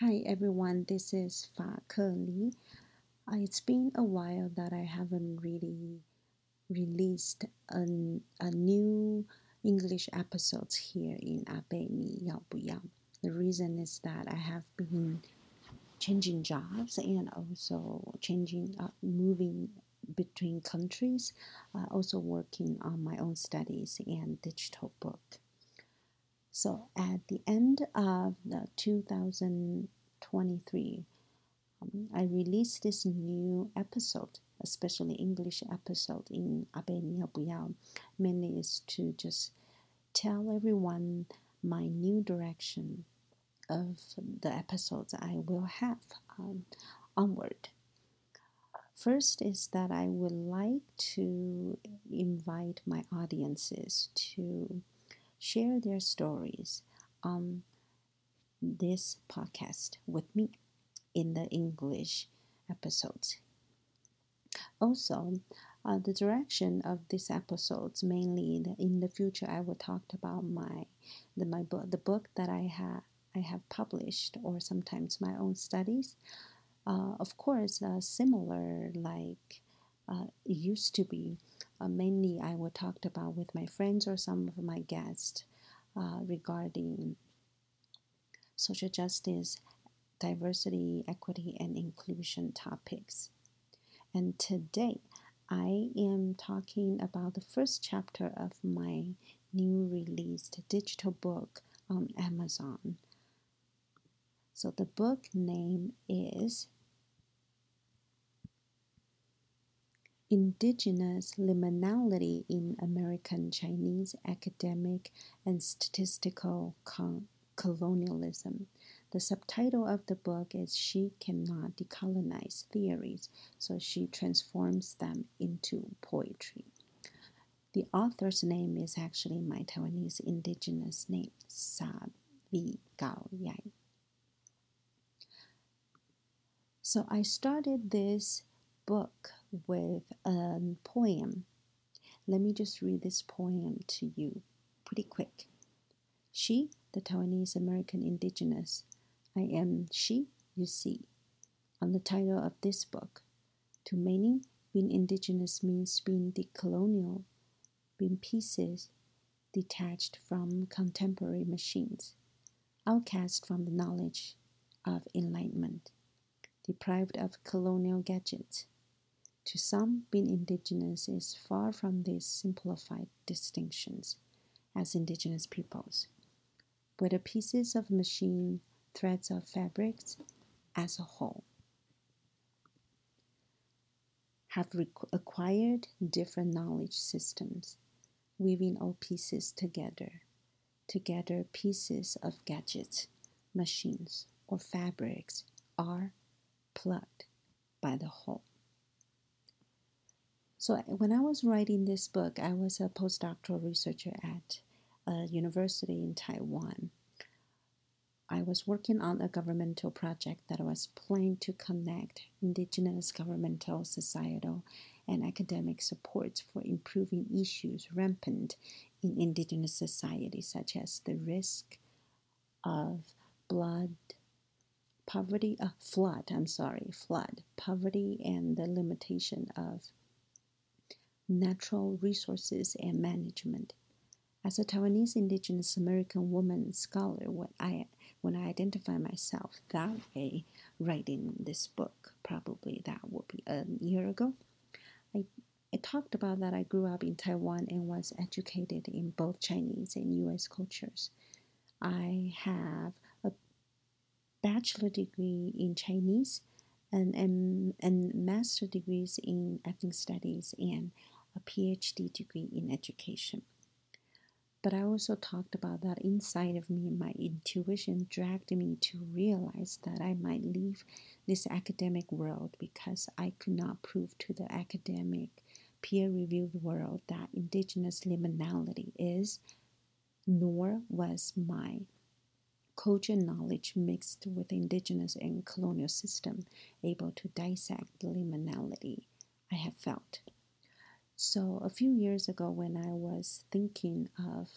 Hi everyone, this is Fa Ke Li. Uh, it's been a while that I haven't really released a, a new English episodes here in Abe Ni Yao Bu. The reason is that I have been changing jobs and also changing, uh, moving between countries, uh, also working on my own studies and digital book. So at the end of the 2023, um, I released this new episode, especially English episode in Abe. Mainly is to just tell everyone my new direction of the episodes I will have um, onward. First is that I would like to invite my audiences to share their stories on this podcast with me in the English episodes. Also, uh, the direction of these episodes mainly in the, in the future I will talk about my the my book the book that I have I have published or sometimes my own studies. Uh, of course, uh, similar like uh, used to be uh, mainly I would talk about with my friends or some of my guests uh, regarding social justice, diversity, equity, and inclusion topics. And today I am talking about the first chapter of my new released digital book on Amazon. So the book name is Indigenous Liminality in American Chinese Academic and Statistical Con- Colonialism. The subtitle of the book is She Cannot Decolonize Theories, so she transforms them into poetry. The author's name is actually my Taiwanese indigenous name, Sa Vi Gao Yai. So I started this book with a um, poem. Let me just read this poem to you pretty quick. She, the Taiwanese American indigenous, I am she, you see, on the title of this book. To many, being indigenous means being decolonial, being pieces detached from contemporary machines, outcast from the knowledge of enlightenment, deprived of colonial gadgets, to some, being indigenous is far from these simplified distinctions as indigenous peoples. Whether pieces of machine, threads of fabrics, as a whole, have acquired different knowledge systems, weaving all pieces together. Together, pieces of gadgets, machines, or fabrics are plugged by the whole. So when I was writing this book, I was a postdoctoral researcher at a university in Taiwan. I was working on a governmental project that was planned to connect indigenous governmental, societal, and academic supports for improving issues rampant in indigenous society, such as the risk of blood poverty, uh, flood, I'm sorry, flood, poverty, and the limitation of natural resources and management. As a Taiwanese indigenous American woman scholar, when I when I identify myself that way, writing this book, probably that would be a year ago, I I talked about that I grew up in Taiwan and was educated in both Chinese and U.S. cultures. I have a bachelor degree in Chinese and, and, and master degrees in ethnic studies and a PhD degree in education. But I also talked about that inside of me, my intuition dragged me to realize that I might leave this academic world because I could not prove to the academic, peer reviewed world that indigenous liminality is, nor was my cogent knowledge mixed with indigenous and colonial system able to dissect the liminality I have felt. So, a few years ago, when I was thinking of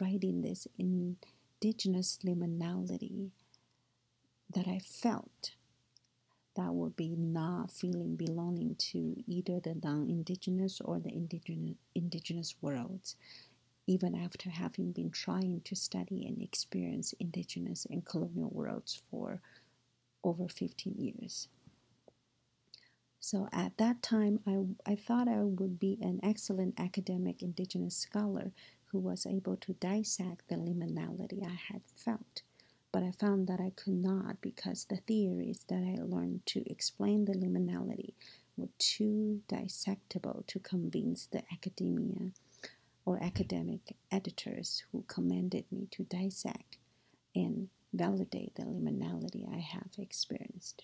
writing this indigenous liminality, that I felt that would be not feeling belonging to either the non-indigenous or the indigenous indigenous worlds even after having been trying to study and experience indigenous and colonial worlds for over 15 years so at that time I, I thought i would be an excellent academic indigenous scholar who was able to dissect the liminality i had felt but I found that I could not because the theories that I learned to explain the liminality were too dissectable to convince the academia or academic editors who commanded me to dissect and validate the liminality I have experienced.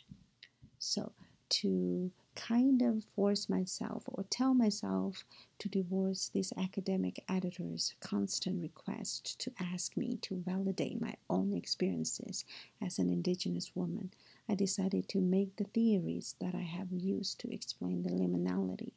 So, to kind of force myself or tell myself to divorce this academic editor's constant request to ask me to validate my own experiences as an indigenous woman, I decided to make the theories that I have used to explain the liminality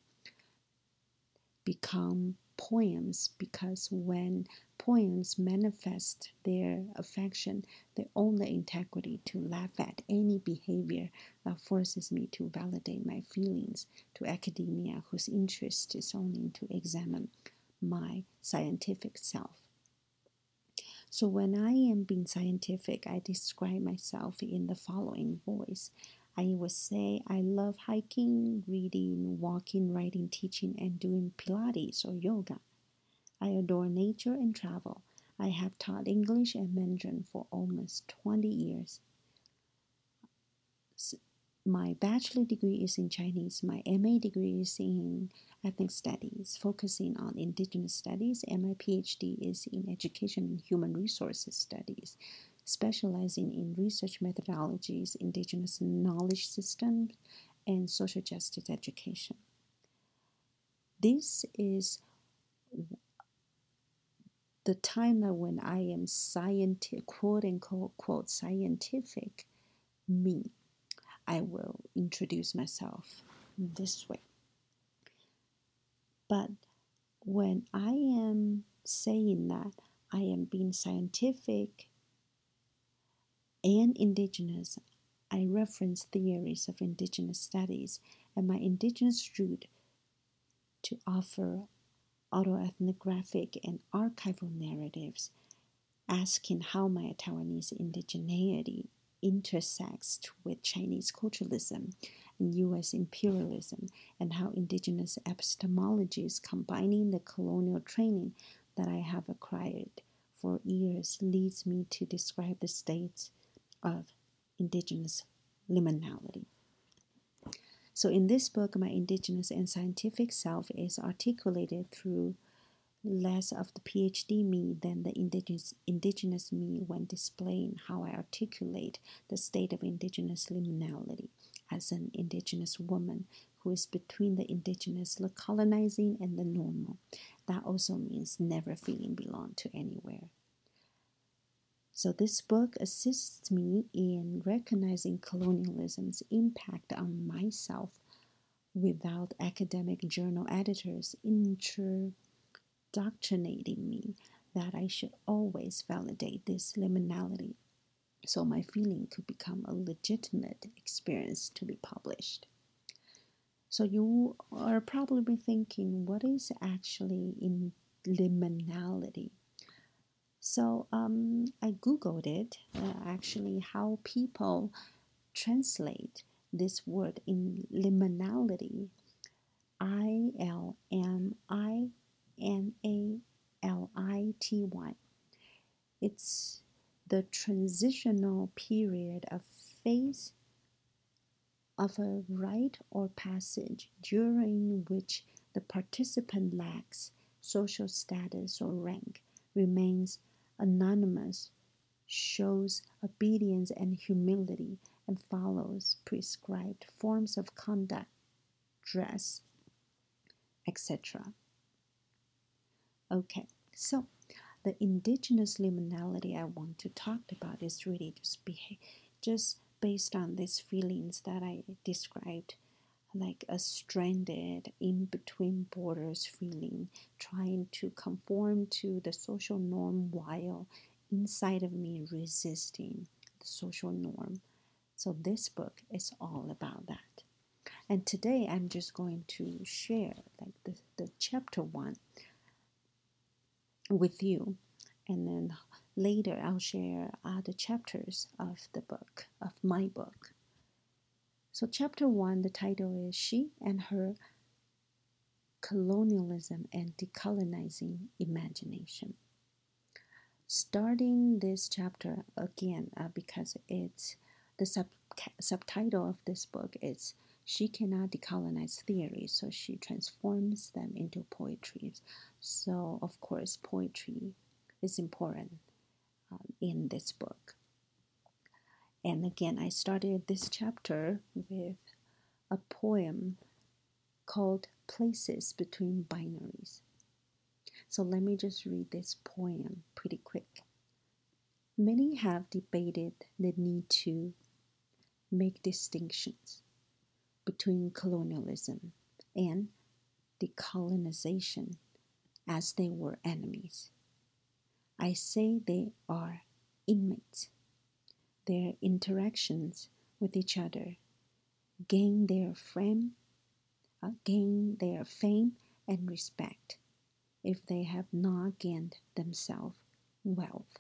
become poems because when poems manifest their affection, they own the integrity to laugh at any behavior that forces me to validate my feelings to academia whose interest is only to examine my scientific self. So when I am being scientific, I describe myself in the following voice. I would say I love hiking, reading, walking, writing, teaching, and doing Pilates or yoga. I adore nature and travel. I have taught English and Mandarin for almost 20 years. My bachelor degree is in Chinese. My MA degree is in ethnic studies, focusing on indigenous studies, and my PhD is in education and human resources studies, specializing in research methodologies, indigenous knowledge systems, and social justice education. This is the time that when I am scientific, quote unquote, quote, scientific me, I will introduce myself this way. But when I am saying that I am being scientific and indigenous, I reference theories of indigenous studies and my indigenous root to offer autoethnographic and archival narratives asking how my Taiwanese indigeneity intersects with Chinese culturalism and U.S. imperialism, and how indigenous epistemologies combining the colonial training that I have acquired for years leads me to describe the states of indigenous liminality. So, in this book, my indigenous and scientific self is articulated through less of the PhD me than the indigenous, indigenous me when displaying how I articulate the state of indigenous liminality as an indigenous woman who is between the indigenous, the colonizing, and the normal. That also means never feeling belong to anywhere. So, this book assists me in recognizing colonialism's impact on myself without academic journal editors indoctrinating me that I should always validate this liminality so my feeling could become a legitimate experience to be published. So, you are probably thinking, what is actually in liminality? So um, I googled it uh, actually how people translate this word in liminality. I L M I N A L I T Y. It's the transitional period of phase of a rite or passage during which the participant lacks social status or rank, remains anonymous, shows obedience and humility, and follows prescribed forms of conduct, dress, etc. Okay, so the indigenous liminality I want to talk about is really just just based on these feelings that I described like a stranded in between borders feeling, trying to conform to the social norm while inside of me resisting the social norm So this book is all about that. And today I'm just going to share like the, the chapter one with you. And then later I'll share other chapters of the book, of my book. So, chapter one, the title is She and Her Colonialism and Decolonizing Imagination. Starting this chapter again, uh, because it's the sub, subtitle of this book is she cannot decolonize theory, so she transforms them into poetry. So, of course, poetry is important um, in this book. And again, I started this chapter with a poem called Places Between Binaries. So let me just read this poem pretty quick. Many have debated the need to make distinctions between colonialism and decolonization as they were enemies. I say they are inmates. Their interactions with each other gain their fame, uh, gain their fame and respect if they have not gained themselves wealth.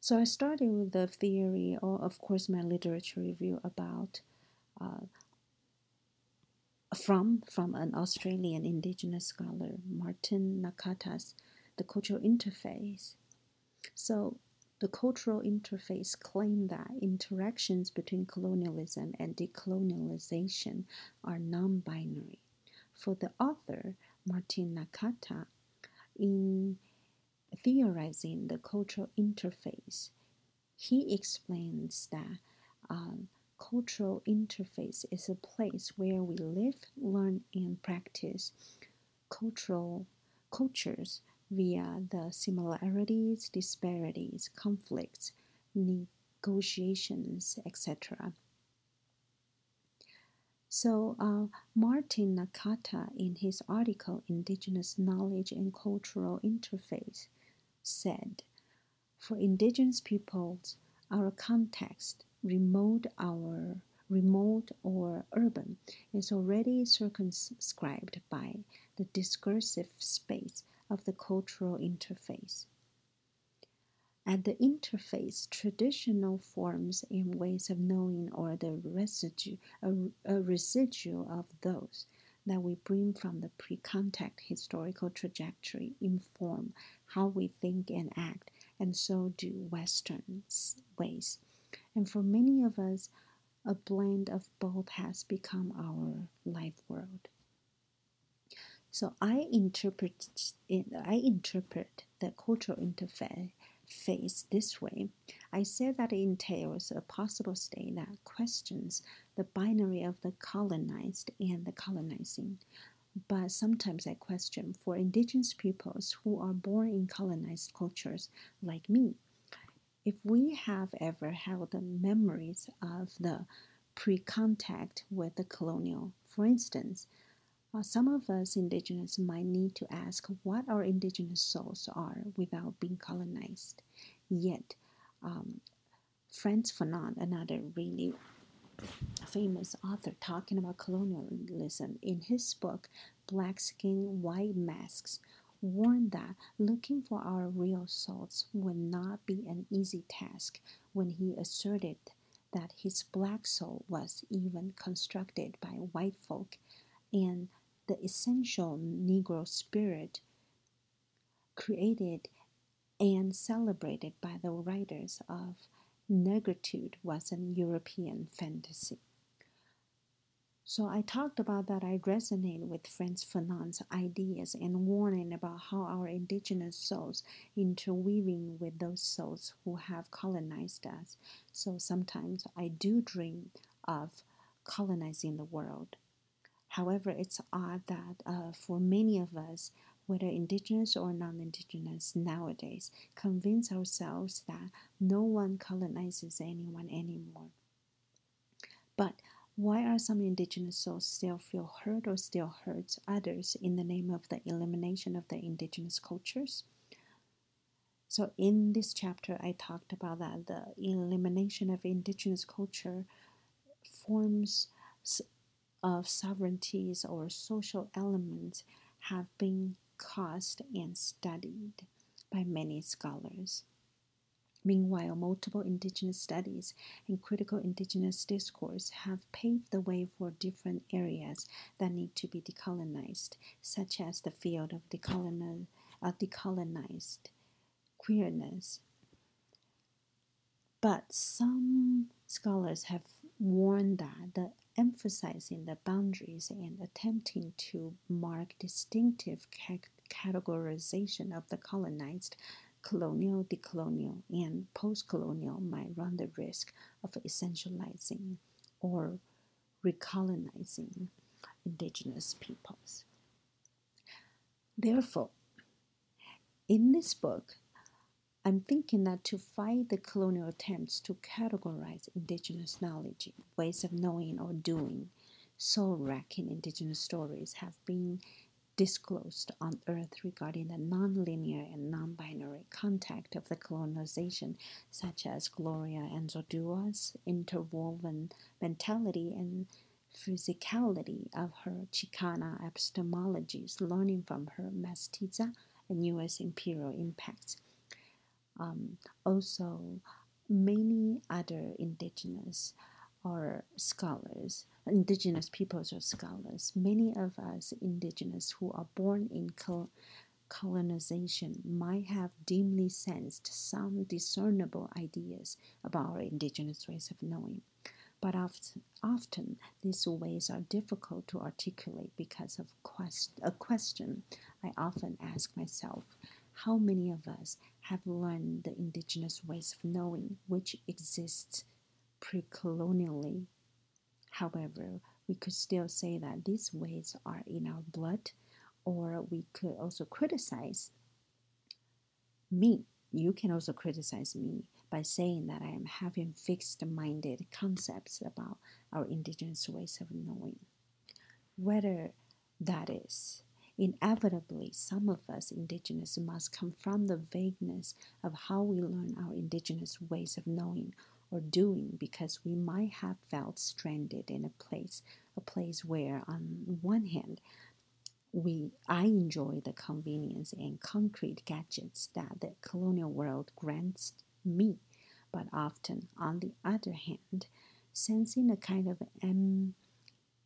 So I started with the theory, or of course my literature review about uh, from from an Australian Indigenous scholar, Martin Nakata's The Cultural Interface. So the cultural interface claimed that interactions between colonialism and decolonialization are non-binary. For the author, Martin Nakata, in theorizing the cultural interface, he explains that um, cultural interface is a place where we live, learn, and practice cultural cultures via the similarities, disparities, conflicts, negotiations, etc. So, uh, Martin Nakata, in his article Indigenous Knowledge and Cultural Interface, said For indigenous peoples, our context remote our remote or urban is already circumscribed by the discursive space of the cultural interface. At the interface, traditional forms and ways of knowing or the residue, a, a residue of those that we bring from the pre contact historical trajectory inform how we think and act, and so do Western ways and for many of us, a blend of both has become our life world. So I interpret I interpret the cultural interface this way. I say that it entails a possible state that questions the binary of the colonized and the colonizing. But sometimes I question for indigenous peoples who are born in colonized cultures like me, if we have ever held the memories of the pre contact with the colonial, for instance, uh, some of us indigenous might need to ask what our indigenous souls are without being colonized. Yet, um, Frantz Fanon, another really famous author talking about colonialism, in his book Black Skin, White Masks, warned that looking for our real souls would not be an easy task when he asserted that his black soul was even constructed by white folk and the essential Negro spirit created and celebrated by the writers of Negritude was an European fantasy. So I talked about that. I resonate with Frantz Fanon's ideas and warning about how our indigenous souls interweaving with those souls who have colonized us. So sometimes I do dream of colonizing the world. However, it's odd that uh, for many of us, whether indigenous or non indigenous nowadays, convince ourselves that no one colonizes anyone anymore. But why are some indigenous souls still feel hurt or still hurts others in the name of the elimination of the indigenous cultures? So, in this chapter, I talked about that the elimination of indigenous culture forms of sovereignties or social elements have been caused and studied by many scholars. Meanwhile, multiple indigenous studies and critical indigenous discourse have paved the way for different areas that need to be decolonized, such as the field of decolonized, uh, decolonized queerness. But some scholars have warned that the emphasizing the boundaries and attempting to mark distinctive categorization of the colonized, colonial, decolonial, and postcolonial might run the risk of essentializing or recolonizing indigenous peoples. Therefore, in this book, I'm thinking that to fight the colonial attempts to categorize indigenous knowledge, ways of knowing or doing, soul wrecking indigenous stories have been disclosed on earth regarding the non-linear and non-binary contact of the colonization, such as Gloria Anzaldua's interwoven mentality and physicality of her Chicana epistemologies, learning from her mestiza and U.S. imperial impacts um, also many other indigenous or scholars, indigenous peoples or scholars, many of us indigenous who are born in col- colonization might have dimly sensed some discernible ideas about our indigenous ways of knowing. But often, often these ways are difficult to articulate because of quest- a question I often ask myself how many of us have learned the indigenous ways of knowing which exists pre-colonially? However, we could still say that these ways are in our blood, or we could also criticize me. You can also criticize me by saying that I am having fixed minded concepts about our indigenous ways of knowing. Whether that is Inevitably, some of us indigenous must confront the vagueness of how we learn our indigenous ways of knowing or doing because we might have felt stranded in a place, a place where, on one hand, we I enjoy the convenience and concrete gadgets that the colonial world grants me, but often, on the other hand, sensing a kind of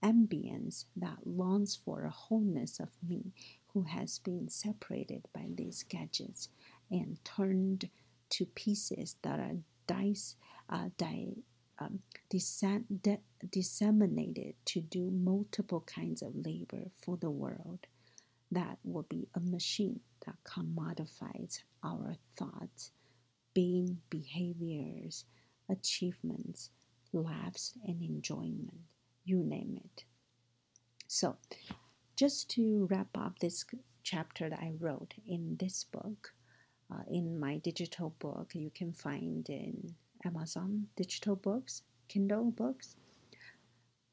ambience that longs for a wholeness of me who has been separated by these gadgets and turned to pieces that are dice, uh, um, disseminated to do multiple kinds of labor for the world. That will be a machine that commodifies our thoughts, being behaviors, achievements, laughs, and enjoyment you name it. So, just to wrap up this chapter that I wrote in this book, uh, in my digital book, you can find in Amazon digital books, Kindle books.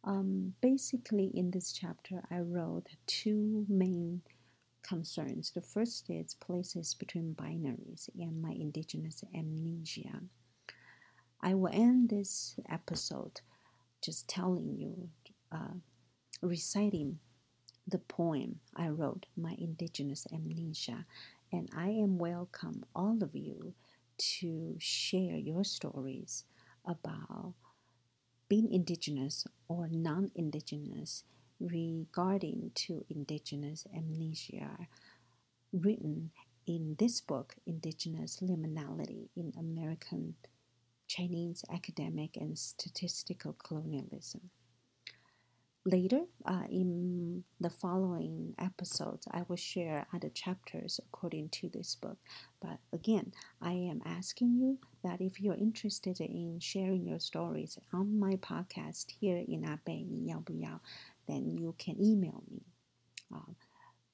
Um, basically, in this chapter, I wrote two main concerns. The first is places between binaries and my indigenous amnesia. I will end this episode just telling you, uh, reciting the poem I wrote, My Indigenous Amnesia. And I am welcome all of you to share your stories about being indigenous or non-indigenous regarding to indigenous amnesia written in this book indigenous liminality in american Chinese academic and statistical colonialism. Later, uh, in the following episodes, I will share other chapters according to this book. But again, I am asking you that if you're interested in sharing your stories on my podcast here in Abe, then you can email me uh,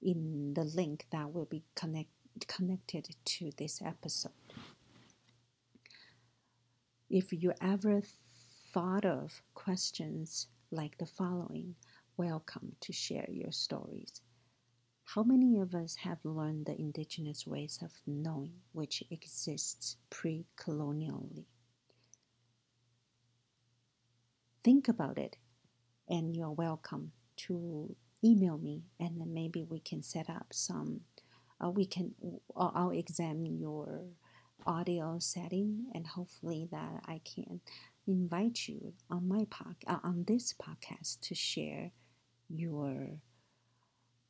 in the link that will be connect, connected to this episode. If you ever thought of questions like the following, welcome to share your stories. How many of us have learned the indigenous ways of knowing which exists pre colonially? Think about it, and you're welcome to email me, and then maybe we can set up some. Uh, we can. Uh, I'll examine your audio setting, and hopefully that I can invite you on my pod, uh, on this podcast to share your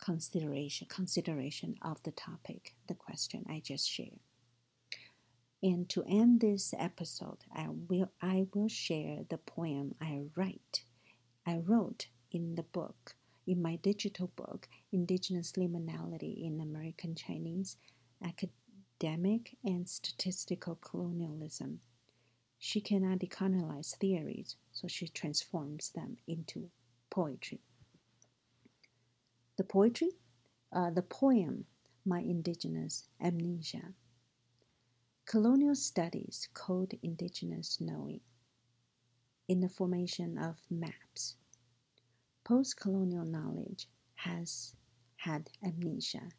consideration consideration of the topic, the question I just shared. And to end this episode, I will I will share the poem I write. I wrote in the book, in my digital book, Indigenous Liminality in American Chinese, Academic and Statistical Colonialism. She cannot decolonize theories, so she transforms them into poetry. The poetry, uh, the poem, My Indigenous Amnesia. Colonial studies code indigenous knowing in the formation of maps. Post colonial knowledge has had amnesia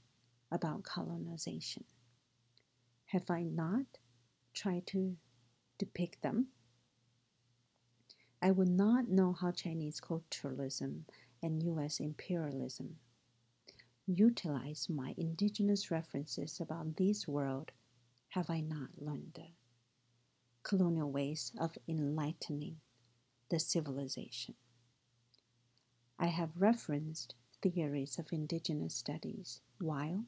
about colonization. Have I not tried to depict them? I would not know how Chinese culturalism and US imperialism utilize my indigenous references about this world have I not learned the colonial ways of enlightening the civilization. I have referenced theories of indigenous studies while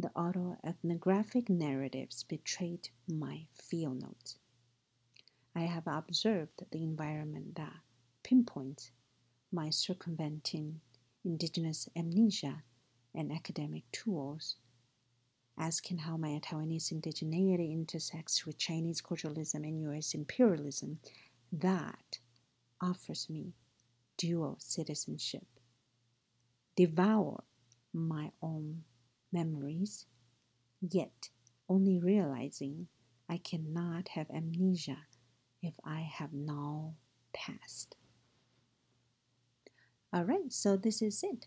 the autoethnographic narratives betrayed my field notes. I have observed the environment that pinpoints my circumventing indigenous amnesia and academic tools, asking how my Taiwanese indigeneity intersects with Chinese culturalism and US imperialism, that offers me dual citizenship. Devour my own memories, yet only realizing I cannot have amnesia if I have now passed. All right, so this is it.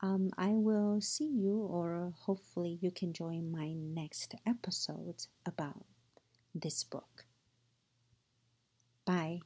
Um, I will see you, or hopefully, you can join my next episode about this book. Bye.